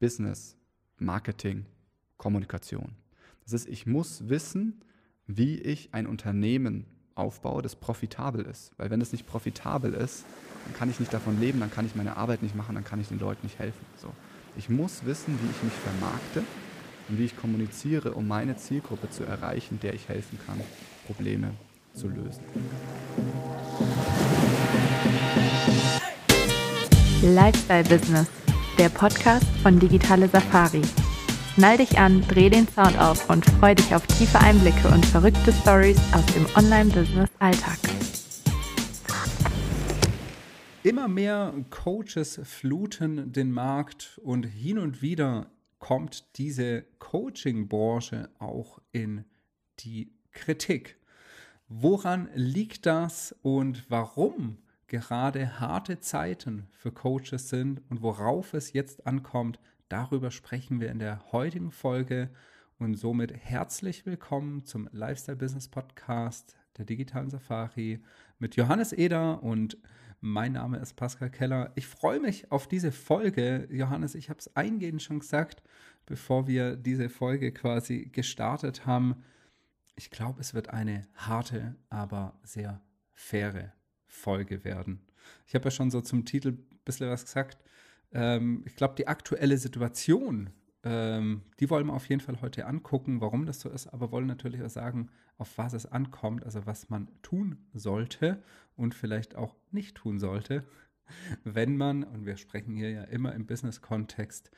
Business, Marketing, Kommunikation. Das ist, ich muss wissen, wie ich ein Unternehmen aufbaue, das profitabel ist. Weil wenn es nicht profitabel ist, dann kann ich nicht davon leben, dann kann ich meine Arbeit nicht machen, dann kann ich den Leuten nicht helfen. So. Ich muss wissen, wie ich mich vermarkte und wie ich kommuniziere, um meine Zielgruppe zu erreichen, der ich helfen kann, Probleme zu lösen. Lifestyle Business, der Podcast von Digitale Safari. Schnall dich an, dreh den Sound auf und freu dich auf tiefe Einblicke und verrückte Stories aus dem Online-Business-Alltag. Immer mehr Coaches fluten den Markt und hin und wieder kommt diese Coaching-Branche auch in die Kritik. Woran liegt das und warum gerade harte Zeiten für Coaches sind und worauf es jetzt ankommt, darüber sprechen wir in der heutigen Folge und somit herzlich willkommen zum Lifestyle Business Podcast der digitalen Safari mit Johannes Eder und mein Name ist Pascal Keller. Ich freue mich auf diese Folge. Johannes, ich habe es eingehend schon gesagt, bevor wir diese Folge quasi gestartet haben. Ich glaube, es wird eine harte, aber sehr faire Folge werden. Ich habe ja schon so zum Titel ein bisschen was gesagt. Ähm, ich glaube, die aktuelle Situation, ähm, die wollen wir auf jeden Fall heute angucken, warum das so ist, aber wollen natürlich auch sagen, auf was es ankommt, also was man tun sollte und vielleicht auch nicht tun sollte, wenn man, und wir sprechen hier ja immer im Business-Kontext,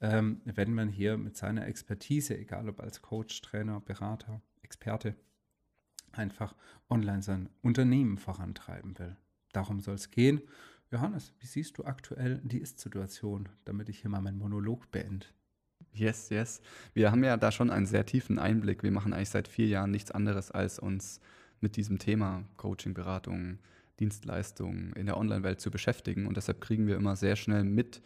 ähm, wenn man hier mit seiner Expertise, egal ob als Coach, Trainer, Berater, Experte, einfach online sein Unternehmen vorantreiben will. Darum soll es gehen. Johannes, wie siehst du aktuell die Ist-Situation, damit ich hier mal meinen Monolog beende? Yes, yes. Wir haben ja da schon einen sehr tiefen Einblick. Wir machen eigentlich seit vier Jahren nichts anderes, als uns mit diesem Thema Coaching, Beratung, Dienstleistungen in der Online-Welt zu beschäftigen. Und deshalb kriegen wir immer sehr schnell mit,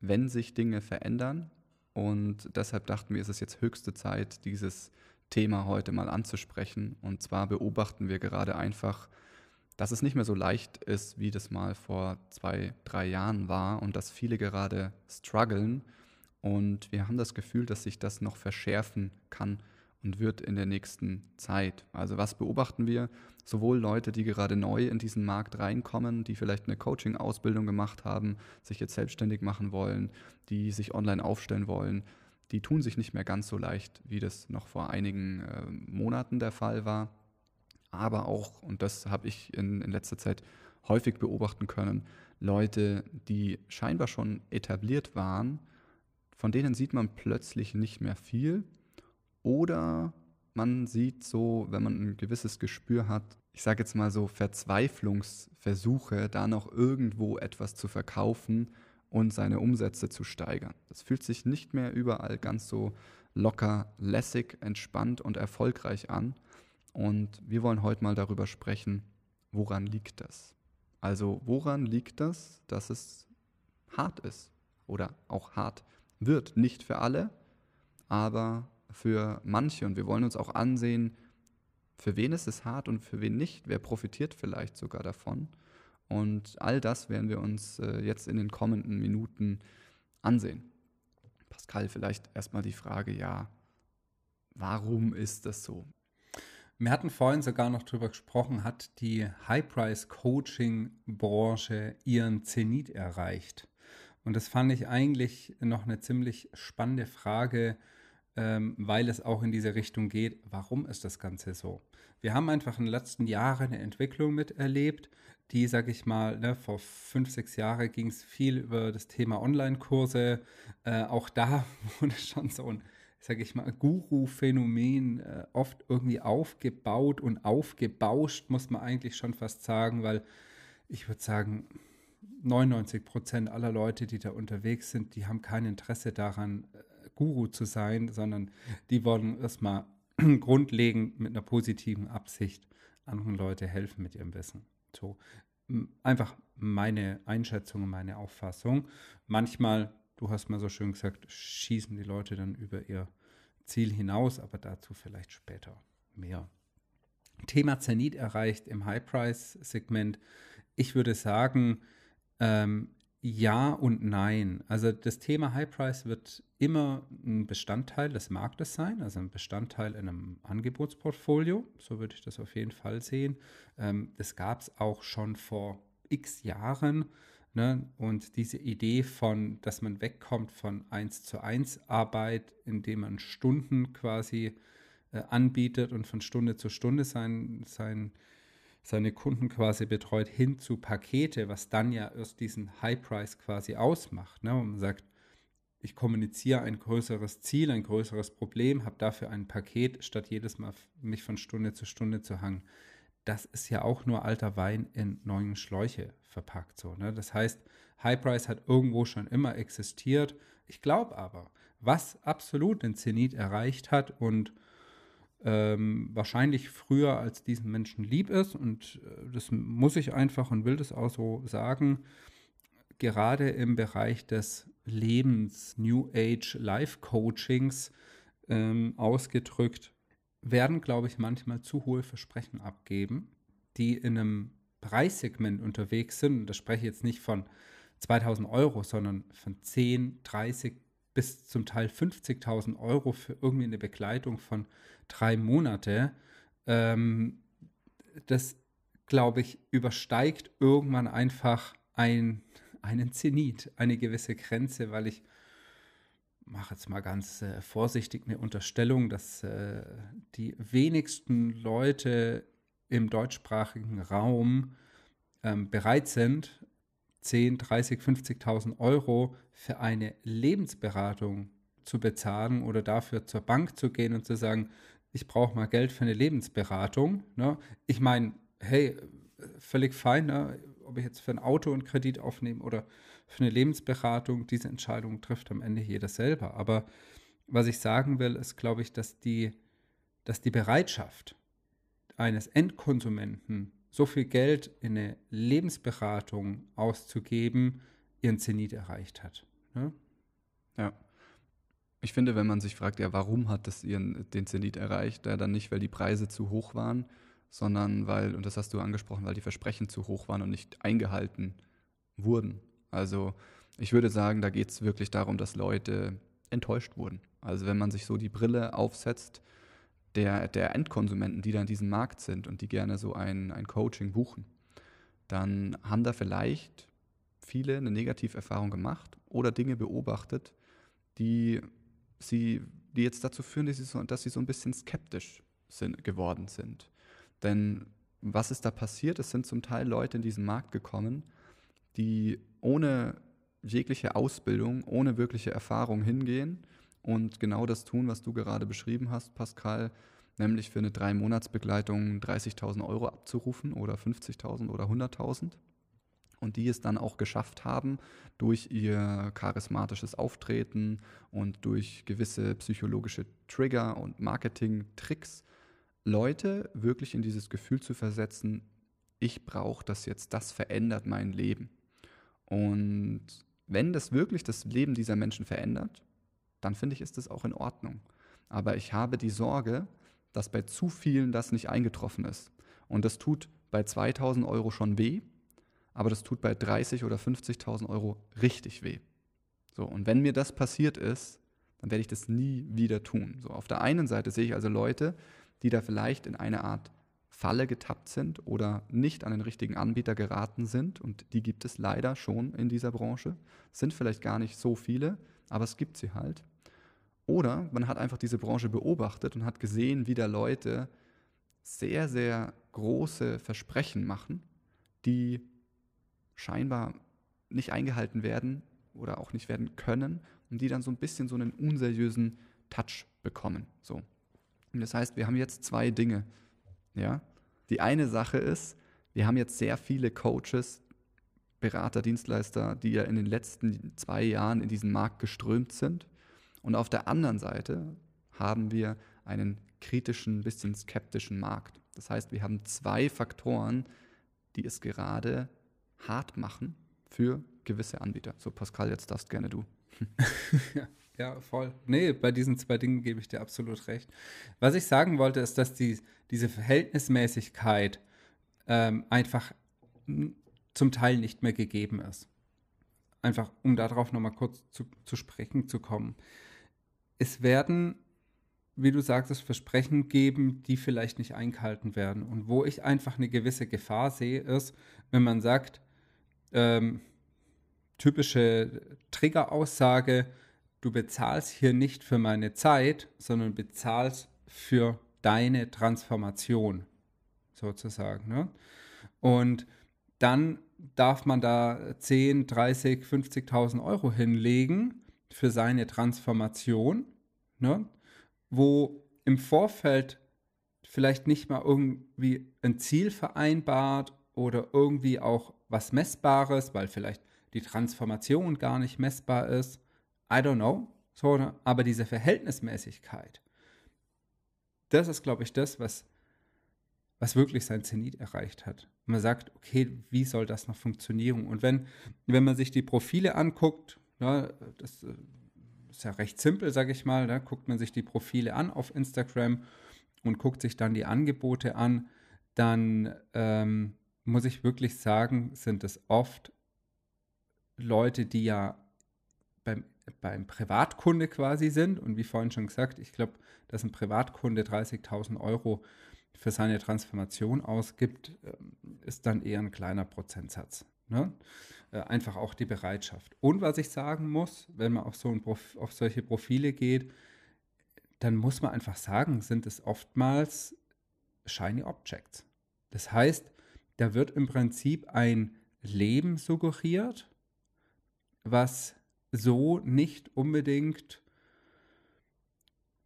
wenn sich Dinge verändern. Und deshalb dachten wir, es ist jetzt höchste Zeit, dieses Thema heute mal anzusprechen. Und zwar beobachten wir gerade einfach, dass es nicht mehr so leicht ist, wie das mal vor zwei, drei Jahren war und dass viele gerade strugglen. Und wir haben das Gefühl, dass sich das noch verschärfen kann und wird in der nächsten Zeit. Also was beobachten wir? Sowohl Leute, die gerade neu in diesen Markt reinkommen, die vielleicht eine Coaching-Ausbildung gemacht haben, sich jetzt selbstständig machen wollen, die sich online aufstellen wollen, die tun sich nicht mehr ganz so leicht, wie das noch vor einigen äh, Monaten der Fall war. Aber auch, und das habe ich in, in letzter Zeit häufig beobachten können, Leute, die scheinbar schon etabliert waren, von denen sieht man plötzlich nicht mehr viel. Oder man sieht so, wenn man ein gewisses Gespür hat, ich sage jetzt mal so Verzweiflungsversuche, da noch irgendwo etwas zu verkaufen, und seine Umsätze zu steigern. Das fühlt sich nicht mehr überall ganz so locker, lässig, entspannt und erfolgreich an. Und wir wollen heute mal darüber sprechen, woran liegt das? Also woran liegt das, dass es hart ist oder auch hart wird? Nicht für alle, aber für manche. Und wir wollen uns auch ansehen, für wen ist es hart und für wen nicht. Wer profitiert vielleicht sogar davon? Und all das werden wir uns äh, jetzt in den kommenden Minuten ansehen. Pascal, vielleicht erstmal die Frage, ja, warum ist das so? Wir hatten vorhin sogar noch darüber gesprochen, hat die High-Price-Coaching-Branche ihren Zenit erreicht? Und das fand ich eigentlich noch eine ziemlich spannende Frage, ähm, weil es auch in diese Richtung geht. Warum ist das Ganze so? Wir haben einfach in den letzten Jahren eine Entwicklung miterlebt, die, sag ich mal, ne, vor fünf, sechs Jahren ging es viel über das Thema Online-Kurse. Äh, auch da wurde schon so ein, sag ich mal, Guru-Phänomen äh, oft irgendwie aufgebaut und aufgebauscht, muss man eigentlich schon fast sagen, weil ich würde sagen, 99 Prozent aller Leute, die da unterwegs sind, die haben kein Interesse daran, äh, Guru zu sein, sondern die wollen erstmal grundlegend mit einer positiven Absicht anderen Leute helfen mit ihrem Wissen. So, einfach meine Einschätzung meine Auffassung. Manchmal, du hast mal so schön gesagt, schießen die Leute dann über ihr Ziel hinaus, aber dazu vielleicht später mehr. Thema Zenit erreicht im High-Price-Segment. Ich würde sagen, ähm, ja und nein. Also das Thema High Price wird immer ein Bestandteil des Marktes sein, also ein Bestandteil in einem Angebotsportfolio. So würde ich das auf jeden Fall sehen. Ähm, das gab es auch schon vor x Jahren. Ne? Und diese Idee von, dass man wegkommt von 1 zu 1 Arbeit, indem man Stunden quasi äh, anbietet und von Stunde zu Stunde sein, sein seine Kunden quasi betreut, hin zu Pakete, was dann ja erst diesen High Price quasi ausmacht. Ne? Und man sagt, ich kommuniziere ein größeres Ziel, ein größeres Problem, habe dafür ein Paket, statt jedes Mal mich von Stunde zu Stunde zu hangen. Das ist ja auch nur alter Wein in neuen Schläuche verpackt. So, ne? Das heißt, High Price hat irgendwo schon immer existiert. Ich glaube aber, was absolut den Zenit erreicht hat und ähm, wahrscheinlich früher als diesen Menschen lieb ist. Und äh, das muss ich einfach und will das auch so sagen. Gerade im Bereich des Lebens, New Age Life Coachings ähm, ausgedrückt, werden, glaube ich, manchmal zu hohe Versprechen abgeben, die in einem Preissegment unterwegs sind. Und da spreche ich jetzt nicht von 2000 Euro, sondern von 10, 30 bis zum Teil 50.000 Euro für irgendwie eine Begleitung von drei Monate. Ähm, das, glaube ich, übersteigt irgendwann einfach ein, einen Zenit, eine gewisse Grenze, weil ich mache jetzt mal ganz äh, vorsichtig eine Unterstellung, dass äh, die wenigsten Leute im deutschsprachigen Raum ähm, bereit sind, 10, 30, 50.000 Euro für eine Lebensberatung zu bezahlen oder dafür zur Bank zu gehen und zu sagen, ich brauche mal Geld für eine Lebensberatung. Ne? Ich meine, hey, völlig fein, ne? Ob ich jetzt für ein Auto einen Kredit aufnehme oder für eine Lebensberatung, diese Entscheidung trifft am Ende jeder selber. Aber was ich sagen will, ist, glaube ich, dass die, dass die Bereitschaft eines Endkonsumenten, so viel Geld in eine Lebensberatung auszugeben, ihren Zenit erreicht hat. Ne? Ja. Ich finde, wenn man sich fragt, ja, warum hat das ihren, den Zenit erreicht, ja, dann nicht, weil die Preise zu hoch waren, sondern weil, und das hast du angesprochen, weil die Versprechen zu hoch waren und nicht eingehalten wurden. Also ich würde sagen, da geht es wirklich darum, dass Leute enttäuscht wurden. Also wenn man sich so die Brille aufsetzt, der, der Endkonsumenten, die da in diesem Markt sind und die gerne so ein, ein Coaching buchen, dann haben da vielleicht viele eine Negativerfahrung gemacht oder Dinge beobachtet, die sie, die jetzt dazu führen, dass sie so, dass sie so ein bisschen skeptisch sind, geworden sind. Denn was ist da passiert? Es sind zum Teil Leute in diesen Markt gekommen, die ohne jegliche Ausbildung, ohne wirkliche Erfahrung hingehen und genau das tun, was du gerade beschrieben hast, Pascal, nämlich für eine Drei-Monats-Begleitung 30.000 Euro abzurufen oder 50.000 oder 100.000 und die es dann auch geschafft haben, durch ihr charismatisches Auftreten und durch gewisse psychologische Trigger und Marketing-Tricks Leute wirklich in dieses Gefühl zu versetzen, ich brauche das jetzt, das verändert mein Leben. Und wenn das wirklich das Leben dieser Menschen verändert, dann finde ich, ist das auch in Ordnung. Aber ich habe die Sorge, dass bei zu vielen das nicht eingetroffen ist. Und das tut bei 2000 Euro schon weh, aber das tut bei 30 oder 50.000 Euro richtig weh. So, und wenn mir das passiert ist, dann werde ich das nie wieder tun. So, auf der einen Seite sehe ich also Leute, die da vielleicht in eine Art Falle getappt sind oder nicht an den richtigen Anbieter geraten sind. Und die gibt es leider schon in dieser Branche. Sind vielleicht gar nicht so viele, aber es gibt sie halt. Oder man hat einfach diese Branche beobachtet und hat gesehen, wie da Leute sehr, sehr große Versprechen machen, die scheinbar nicht eingehalten werden oder auch nicht werden können und die dann so ein bisschen so einen unseriösen Touch bekommen. So. Und das heißt, wir haben jetzt zwei Dinge. Ja? Die eine Sache ist, wir haben jetzt sehr viele Coaches, Berater, Dienstleister, die ja in den letzten zwei Jahren in diesen Markt geströmt sind. Und auf der anderen Seite haben wir einen kritischen, bisschen skeptischen Markt. Das heißt, wir haben zwei Faktoren, die es gerade hart machen für gewisse Anbieter. So, Pascal, jetzt darfst gerne du. ja, ja, voll. Nee, bei diesen zwei Dingen gebe ich dir absolut recht. Was ich sagen wollte, ist, dass die, diese Verhältnismäßigkeit ähm, einfach zum Teil nicht mehr gegeben ist. einfach um darauf nochmal kurz zu, zu sprechen zu kommen. Es werden, wie du sagtest, Versprechen geben, die vielleicht nicht eingehalten werden. Und wo ich einfach eine gewisse Gefahr sehe, ist, wenn man sagt, ähm, typische Triggeraussage, du bezahlst hier nicht für meine Zeit, sondern bezahlst für deine Transformation, sozusagen. Ne? Und dann darf man da 10, 30, 50.000 Euro hinlegen für seine Transformation, ne? wo im Vorfeld vielleicht nicht mal irgendwie ein Ziel vereinbart oder irgendwie auch was Messbares, weil vielleicht die Transformation gar nicht messbar ist. I don't know. So, ne? aber diese Verhältnismäßigkeit, das ist, glaube ich, das, was, was wirklich sein Zenit erreicht hat. Man sagt, okay, wie soll das noch funktionieren? Und wenn, wenn man sich die Profile anguckt, ja, das äh, ist ja recht simpel, sage ich mal, da guckt man sich die Profile an auf Instagram und guckt sich dann die Angebote an, dann ähm, muss ich wirklich sagen, sind es oft Leute, die ja beim, beim Privatkunde quasi sind. Und wie vorhin schon gesagt, ich glaube, dass ein Privatkunde 30.000 Euro für seine Transformation ausgibt, ähm, ist dann eher ein kleiner Prozentsatz. Ne? Äh, einfach auch die Bereitschaft. Und was ich sagen muss, wenn man auf, so ein Prof auf solche Profile geht, dann muss man einfach sagen, sind es oftmals Shiny Objects. Das heißt, da wird im Prinzip ein Leben suggeriert, was so nicht unbedingt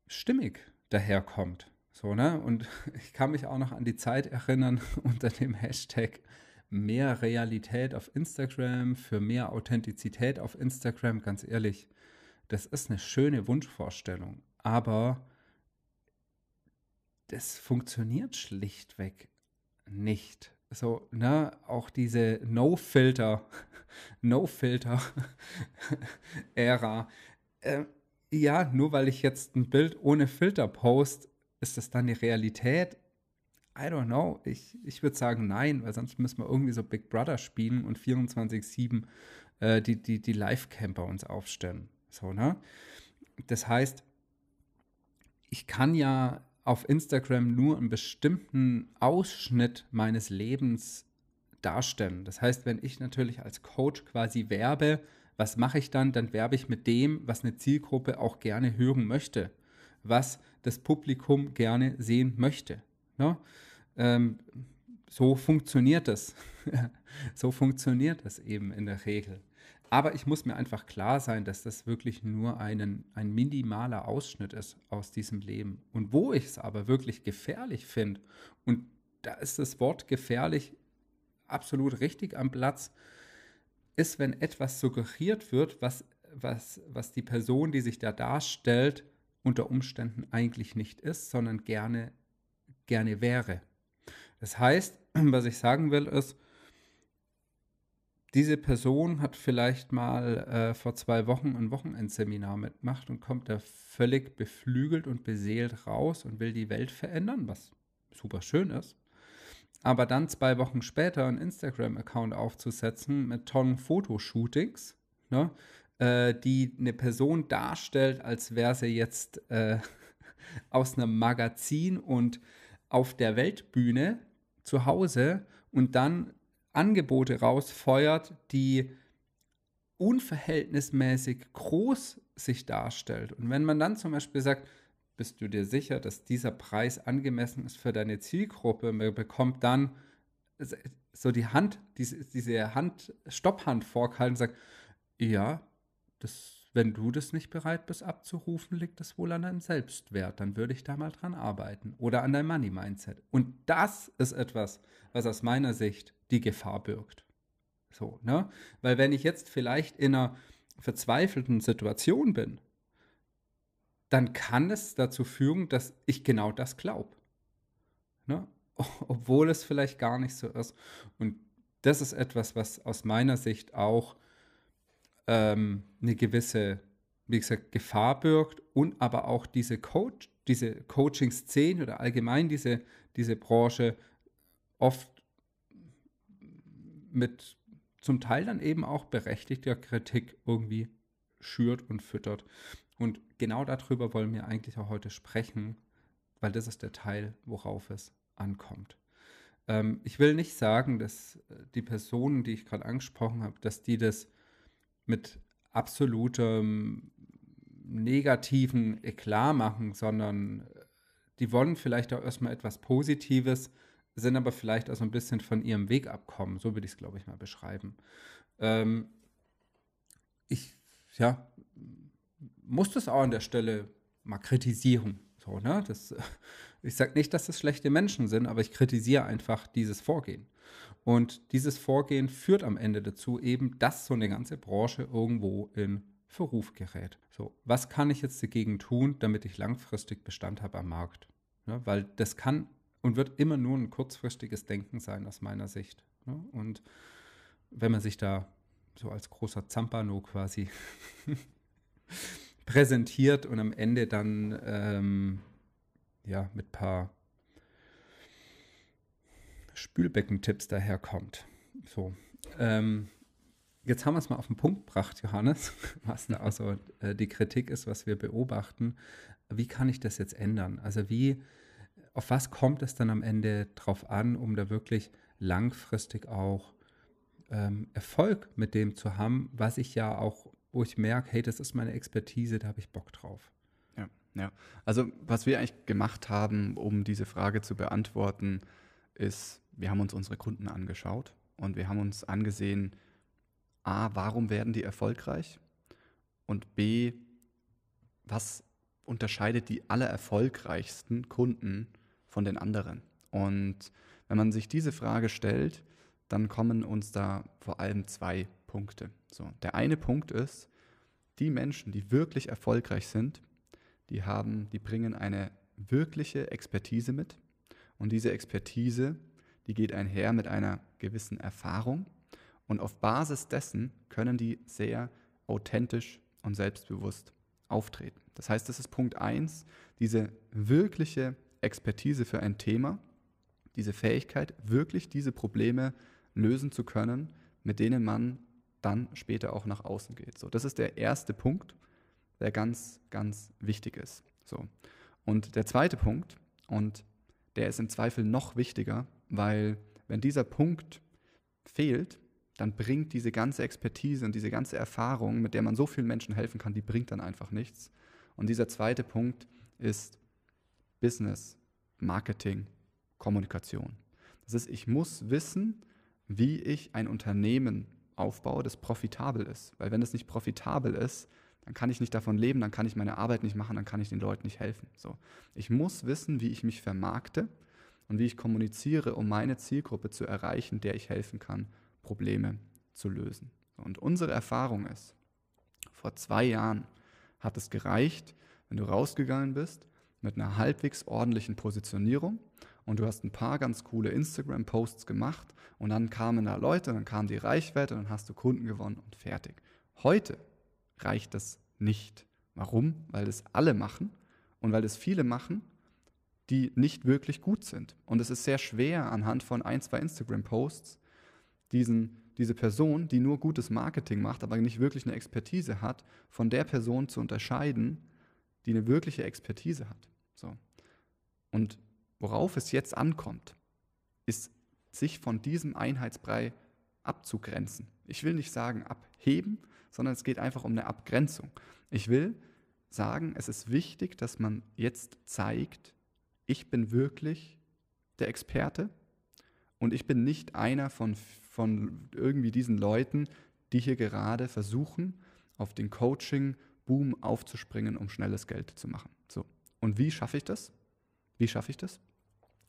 stimmig daherkommt. So, ne? Und ich kann mich auch noch an die Zeit erinnern unter dem Hashtag mehr Realität auf Instagram, für mehr Authentizität auf Instagram, ganz ehrlich, das ist eine schöne Wunschvorstellung, aber das funktioniert schlichtweg nicht. So, ne, auch diese No-Filter, No-Filter-Ära. Äh, ja, nur weil ich jetzt ein Bild ohne Filter post, ist das dann die Realität? I don't know. Ich, ich würde sagen nein, weil sonst müssen wir irgendwie so Big Brother spielen und 24-7 äh, die, die, die Live-Camper uns aufstellen. So, ne? Das heißt, ich kann ja auf Instagram nur einen bestimmten Ausschnitt meines Lebens darstellen. Das heißt, wenn ich natürlich als Coach quasi werbe, was mache ich dann? Dann werbe ich mit dem, was eine Zielgruppe auch gerne hören möchte, was das Publikum gerne sehen möchte. Ne? Ähm, so funktioniert das. so funktioniert das eben in der Regel. Aber ich muss mir einfach klar sein, dass das wirklich nur einen, ein minimaler Ausschnitt ist aus diesem Leben. Und wo ich es aber wirklich gefährlich finde, und da ist das Wort gefährlich absolut richtig am Platz, ist, wenn etwas suggeriert wird, was, was, was die Person, die sich da darstellt, unter Umständen eigentlich nicht ist, sondern gerne, gerne wäre. Das heißt, was ich sagen will, ist, diese Person hat vielleicht mal äh, vor zwei Wochen ein Wochenendseminar mitgemacht und kommt da völlig beflügelt und beseelt raus und will die Welt verändern, was super schön ist. Aber dann zwei Wochen später einen Instagram-Account aufzusetzen mit Tonnen Fotoshootings, ne, äh, die eine Person darstellt, als wäre sie jetzt äh, aus einem Magazin und auf der Weltbühne zu Hause und dann Angebote rausfeuert, die unverhältnismäßig groß sich darstellt. Und wenn man dann zum Beispiel sagt, bist du dir sicher, dass dieser Preis angemessen ist für deine Zielgruppe, man bekommt dann so die Hand, diese, Hand, Stopphand vorgehalten und sagt, ja, das wenn du das nicht bereit bist abzurufen, liegt das wohl an deinem Selbstwert. Dann würde ich da mal dran arbeiten. Oder an deinem Money-Mindset. Und das ist etwas, was aus meiner Sicht die Gefahr birgt. So, ne? Weil wenn ich jetzt vielleicht in einer verzweifelten Situation bin, dann kann es dazu führen, dass ich genau das glaube. Ne? Obwohl es vielleicht gar nicht so ist. Und das ist etwas, was aus meiner Sicht auch ähm, eine gewisse, wie gesagt, Gefahr birgt und aber auch diese Coach, diese Coaching-Szene oder allgemein diese, diese Branche oft mit zum Teil dann eben auch berechtigter Kritik irgendwie schürt und füttert. Und genau darüber wollen wir eigentlich auch heute sprechen, weil das ist der Teil, worauf es ankommt. Ähm, ich will nicht sagen, dass äh, die Personen, die ich gerade angesprochen habe, dass die das mit absolutem negativen Eklat machen, sondern äh, die wollen vielleicht auch erstmal etwas Positives, sind aber vielleicht auch so ein bisschen von ihrem Weg abkommen. So würde ich es, glaube ich, mal beschreiben. Ähm, ich, ja, muss das auch an der Stelle mal kritisieren. So, ne? das, ich sage nicht, dass das schlechte Menschen sind, aber ich kritisiere einfach dieses Vorgehen. Und dieses Vorgehen führt am Ende dazu eben, dass so eine ganze Branche irgendwo in Verruf gerät. So, was kann ich jetzt dagegen tun, damit ich langfristig Bestand habe am Markt? Ja, weil das kann und wird immer nur ein kurzfristiges Denken sein aus meiner Sicht. Ja, und wenn man sich da so als großer Zampano quasi präsentiert und am Ende dann ähm, ja mit paar Spülbeckentipps daherkommt. So. Ähm, jetzt haben wir es mal auf den Punkt gebracht, Johannes, was da also äh, die Kritik ist, was wir beobachten. Wie kann ich das jetzt ändern? Also wie, auf was kommt es dann am Ende drauf an, um da wirklich langfristig auch ähm, Erfolg mit dem zu haben, was ich ja auch, wo ich merke, hey, das ist meine Expertise, da habe ich Bock drauf. Ja, ja. Also was wir eigentlich gemacht haben, um diese Frage zu beantworten, ist, wir haben uns unsere Kunden angeschaut und wir haben uns angesehen, a, warum werden die erfolgreich? Und b, was unterscheidet die allererfolgreichsten Kunden von den anderen? Und wenn man sich diese Frage stellt, dann kommen uns da vor allem zwei Punkte. So, der eine Punkt ist, die Menschen, die wirklich erfolgreich sind, die haben, die bringen eine wirkliche Expertise mit. Und diese Expertise, die geht einher mit einer gewissen Erfahrung. Und auf Basis dessen können die sehr authentisch und selbstbewusst auftreten. Das heißt, das ist Punkt 1, diese wirkliche Expertise für ein Thema, diese Fähigkeit, wirklich diese Probleme lösen zu können, mit denen man dann später auch nach außen geht. So, das ist der erste Punkt, der ganz, ganz wichtig ist. So. Und der zweite Punkt, und der ist im Zweifel noch wichtiger, weil wenn dieser Punkt fehlt, dann bringt diese ganze Expertise und diese ganze Erfahrung, mit der man so vielen Menschen helfen kann, die bringt dann einfach nichts. Und dieser zweite Punkt ist Business, Marketing, Kommunikation. Das ist, ich muss wissen, wie ich ein Unternehmen aufbaue, das profitabel ist. Weil wenn es nicht profitabel ist, dann kann ich nicht davon leben, dann kann ich meine Arbeit nicht machen, dann kann ich den Leuten nicht helfen. So. Ich muss wissen, wie ich mich vermarkte und wie ich kommuniziere, um meine Zielgruppe zu erreichen, der ich helfen kann, Probleme zu lösen. Und unsere Erfahrung ist, vor zwei Jahren hat es gereicht, wenn du rausgegangen bist mit einer halbwegs ordentlichen Positionierung und du hast ein paar ganz coole Instagram-Posts gemacht und dann kamen da Leute, dann kam die Reichweite dann hast du Kunden gewonnen und fertig. Heute reicht das nicht. Warum? Weil das alle machen und weil das viele machen, die nicht wirklich gut sind. Und es ist sehr schwer anhand von ein, zwei Instagram-Posts diesen, diese Person, die nur gutes Marketing macht, aber nicht wirklich eine Expertise hat, von der Person zu unterscheiden, die eine wirkliche Expertise hat. So. Und worauf es jetzt ankommt, ist, sich von diesem Einheitsbrei abzugrenzen. Ich will nicht sagen abheben, sondern es geht einfach um eine Abgrenzung. Ich will sagen, es ist wichtig, dass man jetzt zeigt, ich bin wirklich der Experte und ich bin nicht einer von, von irgendwie diesen Leuten, die hier gerade versuchen, auf den Coaching-Boom aufzuspringen, um schnelles Geld zu machen. So. Und wie schaffe ich das? Wie schaffe ich das?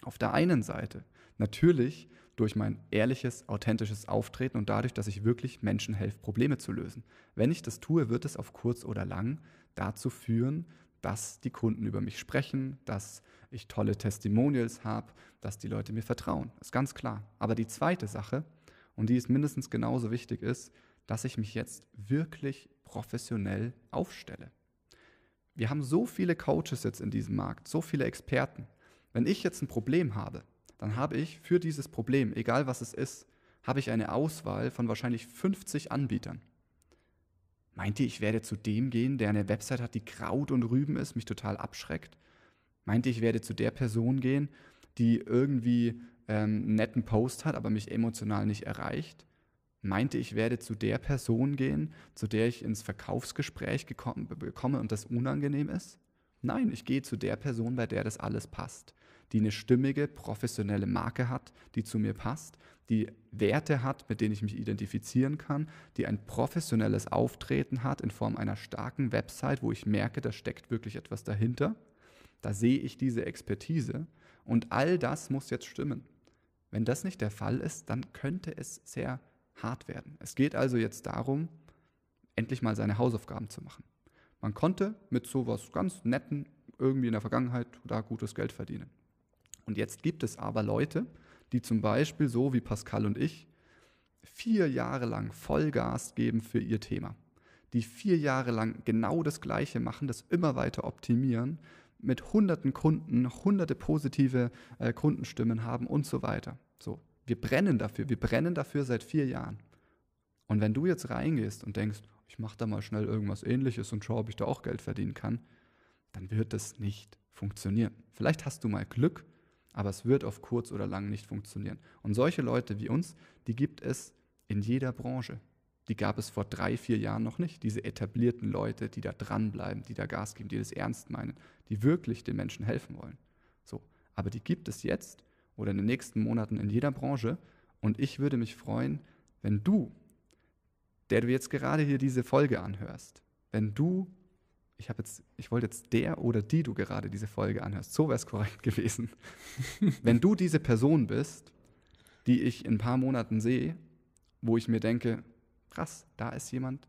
Auf der einen Seite natürlich durch mein ehrliches, authentisches Auftreten und dadurch, dass ich wirklich Menschen helfe, Probleme zu lösen. Wenn ich das tue, wird es auf kurz oder lang dazu führen, dass die Kunden über mich sprechen, dass ich tolle Testimonials habe, dass die Leute mir vertrauen. Ist ganz klar. Aber die zweite Sache, und die ist mindestens genauso wichtig, ist, dass ich mich jetzt wirklich professionell aufstelle. Wir haben so viele Coaches jetzt in diesem Markt, so viele Experten. Wenn ich jetzt ein Problem habe, dann habe ich für dieses Problem, egal was es ist, habe ich eine Auswahl von wahrscheinlich 50 Anbietern. Meint ihr, ich werde zu dem gehen, der eine Website hat, die Kraut und Rüben ist, mich total abschreckt? Meint ihr, ich werde zu der Person gehen, die irgendwie ähm, einen netten Post hat, aber mich emotional nicht erreicht? Meinte, ich werde zu der Person gehen, zu der ich ins Verkaufsgespräch gekommen, bekomme und das unangenehm ist? Nein, ich gehe zu der Person, bei der das alles passt, die eine stimmige, professionelle Marke hat, die zu mir passt, die Werte hat, mit denen ich mich identifizieren kann, die ein professionelles Auftreten hat in Form einer starken Website, wo ich merke, da steckt wirklich etwas dahinter. Da sehe ich diese Expertise und all das muss jetzt stimmen. Wenn das nicht der Fall ist, dann könnte es sehr hart werden. Es geht also jetzt darum, endlich mal seine Hausaufgaben zu machen. Man konnte mit sowas ganz Netten irgendwie in der Vergangenheit da gutes Geld verdienen. Und jetzt gibt es aber Leute, die zum Beispiel so wie Pascal und ich vier Jahre lang Vollgas geben für ihr Thema, die vier Jahre lang genau das Gleiche machen, das immer weiter optimieren, mit hunderten Kunden, hunderte positive äh, Kundenstimmen haben und so weiter. So, wir brennen dafür, wir brennen dafür seit vier Jahren. Und wenn du jetzt reingehst und denkst, ich mache da mal schnell irgendwas ähnliches und schaue, ob ich da auch Geld verdienen kann, dann wird das nicht funktionieren. Vielleicht hast du mal Glück aber es wird auf kurz oder lang nicht funktionieren. Und solche Leute wie uns, die gibt es in jeder Branche. Die gab es vor drei, vier Jahren noch nicht. Diese etablierten Leute, die da dranbleiben, die da Gas geben, die das ernst meinen, die wirklich den Menschen helfen wollen. So. Aber die gibt es jetzt oder in den nächsten Monaten in jeder Branche. Und ich würde mich freuen, wenn du, der du jetzt gerade hier diese Folge anhörst, wenn du ich habe jetzt, ich wollte jetzt der oder die du gerade diese Folge anhörst, so wäre es korrekt gewesen. Wenn du diese Person bist, die ich in ein paar Monaten sehe, wo ich mir denke, krass, da ist jemand,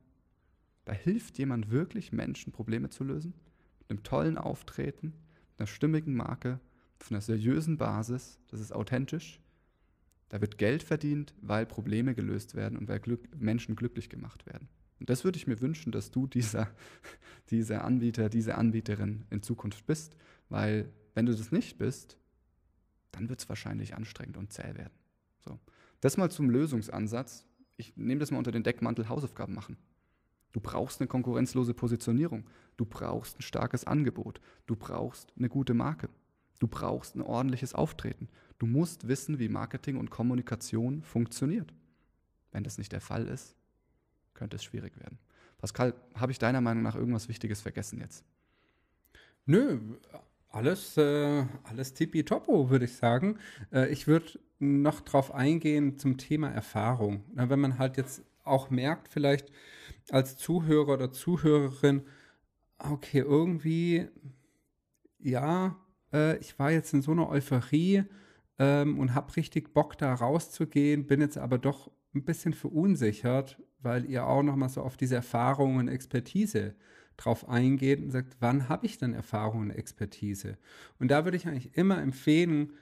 da hilft jemand wirklich Menschen Probleme zu lösen, mit einem tollen Auftreten, mit einer stimmigen Marke, auf einer seriösen Basis, das ist authentisch. Da wird Geld verdient, weil Probleme gelöst werden und weil Glück, Menschen glücklich gemacht werden. Und das würde ich mir wünschen, dass du dieser, dieser Anbieter, diese Anbieterin in Zukunft bist, weil wenn du das nicht bist, dann wird es wahrscheinlich anstrengend und zäh werden. So. Das mal zum Lösungsansatz. Ich nehme das mal unter den Deckmantel Hausaufgaben machen. Du brauchst eine konkurrenzlose Positionierung. Du brauchst ein starkes Angebot. Du brauchst eine gute Marke. Du brauchst ein ordentliches Auftreten. Du musst wissen, wie Marketing und Kommunikation funktioniert. Wenn das nicht der Fall ist, könnte es schwierig werden. Pascal, habe ich deiner Meinung nach irgendwas Wichtiges vergessen jetzt? Nö, alles, äh, alles tippitoppo, würde ich sagen. Äh, ich würde noch drauf eingehen zum Thema Erfahrung. Na, wenn man halt jetzt auch merkt, vielleicht als Zuhörer oder Zuhörerin, okay, irgendwie, ja, äh, ich war jetzt in so einer Euphorie ähm, und habe richtig Bock, da rauszugehen, bin jetzt aber doch ein bisschen verunsichert, weil ihr auch nochmal so auf diese Erfahrung und Expertise drauf eingeht und sagt, wann habe ich denn Erfahrung und Expertise? Und da würde ich eigentlich immer empfehlen,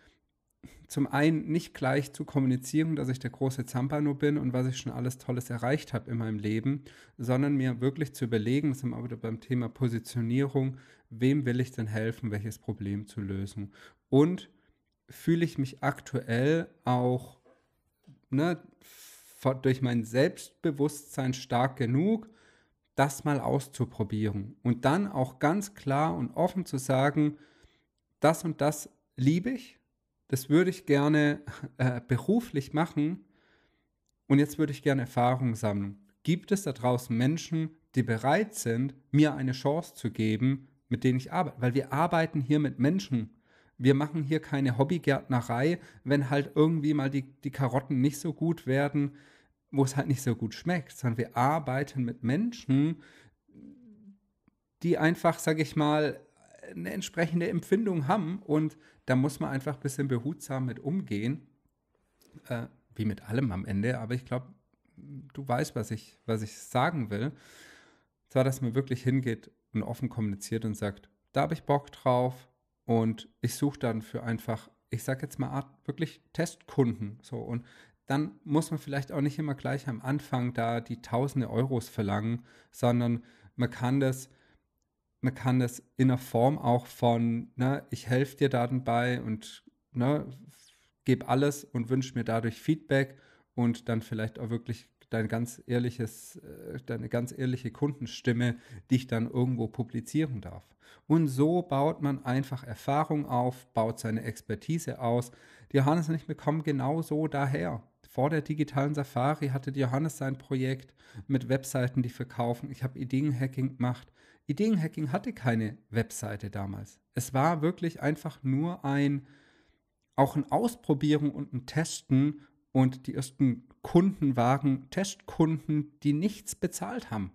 zum einen nicht gleich zu kommunizieren, dass ich der große Zampano bin und was ich schon alles Tolles erreicht habe in meinem Leben, sondern mir wirklich zu überlegen, das sind wir wieder beim Thema Positionierung, wem will ich denn helfen, welches Problem zu lösen? Und fühle ich mich aktuell auch ne, durch mein Selbstbewusstsein stark genug, das mal auszuprobieren und dann auch ganz klar und offen zu sagen, das und das liebe ich, das würde ich gerne äh, beruflich machen und jetzt würde ich gerne Erfahrung sammeln. Gibt es da draußen Menschen, die bereit sind, mir eine Chance zu geben, mit denen ich arbeite? Weil wir arbeiten hier mit Menschen. Wir machen hier keine Hobbygärtnerei, wenn halt irgendwie mal die, die Karotten nicht so gut werden, wo es halt nicht so gut schmeckt, sondern wir arbeiten mit Menschen, die einfach, sage ich mal, eine entsprechende Empfindung haben und da muss man einfach ein bisschen behutsam mit umgehen, äh, wie mit allem am Ende, aber ich glaube, du weißt, was ich, was ich sagen will. Zwar, dass man wirklich hingeht und offen kommuniziert und sagt, da habe ich Bock drauf und ich suche dann für einfach, ich sage jetzt mal Art wirklich Testkunden so und dann muss man vielleicht auch nicht immer gleich am Anfang da die tausende Euros verlangen, sondern man kann das, man kann das in der Form auch von, ne, ich helfe dir dabei und ne, gebe alles und wünsche mir dadurch Feedback und dann vielleicht auch wirklich dein ganz ehrliches, äh, deine ganz ehrliche Kundenstimme dich dann irgendwo publizieren darf. Und so baut man einfach Erfahrung auf, baut seine Expertise aus. Die Johannes und ich bekommen genau so daher. Vor der digitalen Safari hatte Johannes sein Projekt mit Webseiten, die verkaufen. Ich habe Ideenhacking gemacht. Ideenhacking hatte keine Webseite damals. Es war wirklich einfach nur ein, auch ein Ausprobieren und ein Testen und die ersten Kunden waren Testkunden, die nichts bezahlt haben.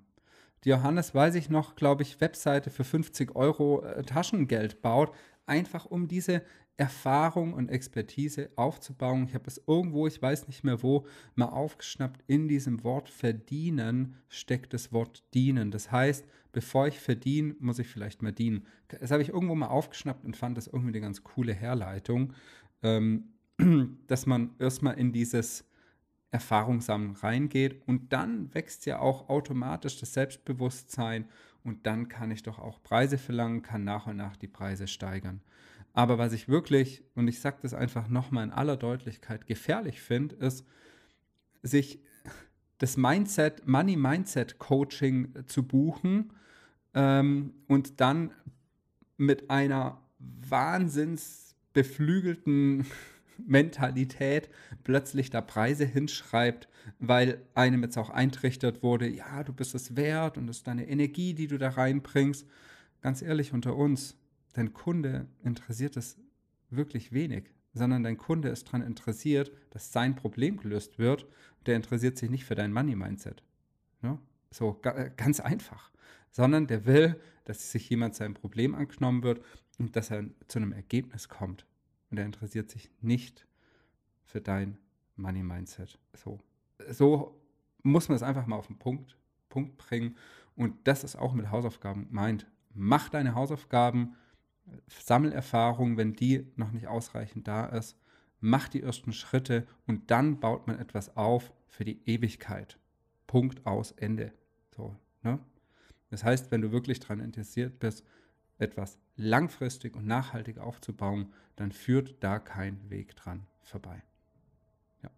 Die Johannes, weiß ich noch, glaube ich, Webseite für 50 Euro äh, Taschengeld baut, einfach um diese Erfahrung und Expertise aufzubauen. Ich habe es irgendwo, ich weiß nicht mehr wo, mal aufgeschnappt. In diesem Wort verdienen steckt das Wort dienen. Das heißt, bevor ich verdiene, muss ich vielleicht mal dienen. Das habe ich irgendwo mal aufgeschnappt und fand das irgendwie eine ganz coole Herleitung, ähm, dass man erstmal in dieses Erfahrungssammeln reingeht und dann wächst ja auch automatisch das Selbstbewusstsein und dann kann ich doch auch Preise verlangen, kann nach und nach die Preise steigern. Aber was ich wirklich, und ich sage das einfach nochmal in aller Deutlichkeit, gefährlich finde, ist, sich das Mindset, Money Mindset Coaching zu buchen ähm, und dann mit einer wahnsinns beflügelten Mentalität plötzlich da Preise hinschreibt, weil einem jetzt auch eintrichtert wurde, ja, du bist es wert und das ist deine Energie, die du da reinbringst. Ganz ehrlich unter uns, dein Kunde interessiert es wirklich wenig, sondern dein Kunde ist daran interessiert, dass sein Problem gelöst wird. Der interessiert sich nicht für dein Money-Mindset. Ne? So ganz einfach. Sondern der will, dass sich jemand sein Problem angenommen wird und dass er zu einem Ergebnis kommt und er interessiert sich nicht für dein Money Mindset. So, so muss man es einfach mal auf den Punkt, Punkt bringen. Und das ist auch mit Hausaufgaben meint. Mach deine Hausaufgaben, sammel Erfahrung, wenn die noch nicht ausreichend da ist. Mach die ersten Schritte und dann baut man etwas auf für die Ewigkeit. Punkt aus Ende. So, ne? Das heißt, wenn du wirklich daran interessiert bist, etwas langfristig und nachhaltig aufzubauen, dann führt da kein Weg dran vorbei. Ja.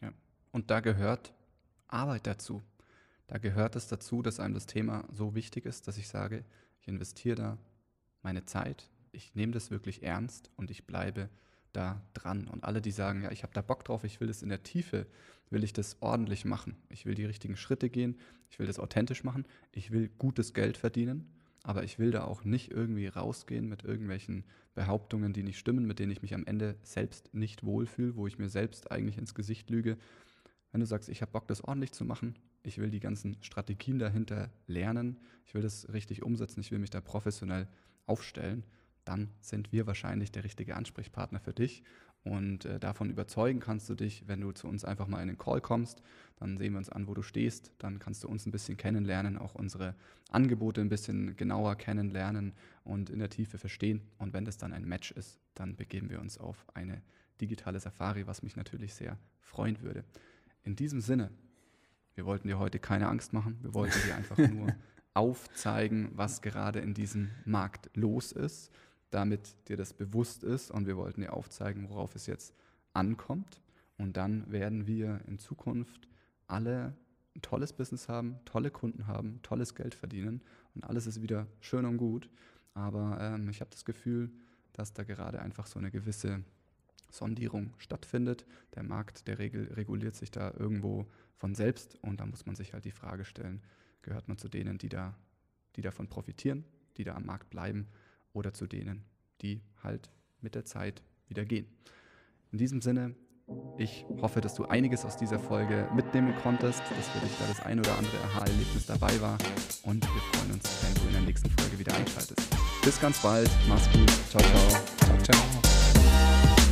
ja. Und da gehört Arbeit dazu. Da gehört es dazu, dass einem das Thema so wichtig ist, dass ich sage, ich investiere da meine Zeit, ich nehme das wirklich ernst und ich bleibe da dran. Und alle, die sagen, ja, ich habe da Bock drauf, ich will das in der Tiefe, will ich das ordentlich machen. Ich will die richtigen Schritte gehen, ich will das authentisch machen, ich will gutes Geld verdienen aber ich will da auch nicht irgendwie rausgehen mit irgendwelchen Behauptungen, die nicht stimmen, mit denen ich mich am Ende selbst nicht wohlfühle, wo ich mir selbst eigentlich ins Gesicht lüge. Wenn du sagst, ich habe Bock, das ordentlich zu machen, ich will die ganzen Strategien dahinter lernen, ich will das richtig umsetzen, ich will mich da professionell aufstellen, dann sind wir wahrscheinlich der richtige Ansprechpartner für dich. Und äh, davon überzeugen kannst du dich, wenn du zu uns einfach mal in den Call kommst. Dann sehen wir uns an, wo du stehst. Dann kannst du uns ein bisschen kennenlernen, auch unsere Angebote ein bisschen genauer kennenlernen und in der Tiefe verstehen. Und wenn das dann ein Match ist, dann begeben wir uns auf eine digitale Safari, was mich natürlich sehr freuen würde. In diesem Sinne, wir wollten dir heute keine Angst machen. Wir wollten dir einfach nur aufzeigen, was gerade in diesem Markt los ist damit dir das bewusst ist und wir wollten dir aufzeigen, worauf es jetzt ankommt. Und dann werden wir in Zukunft alle ein tolles Business haben, tolle Kunden haben, tolles Geld verdienen und alles ist wieder schön und gut. Aber ähm, ich habe das Gefühl, dass da gerade einfach so eine gewisse Sondierung stattfindet. Der Markt, der Regel reguliert sich da irgendwo von selbst und da muss man sich halt die Frage stellen, gehört man zu denen, die, da, die davon profitieren, die da am Markt bleiben oder zu denen, die halt mit der Zeit wieder gehen. In diesem Sinne, ich hoffe, dass du einiges aus dieser Folge mitnehmen konntest, dass für dich da das ein oder andere Aha-Erlebnis dabei war und wir freuen uns, wenn du in der nächsten Folge wieder einschaltest. Bis ganz bald, mach's gut, ciao, ciao. Ciao, ciao.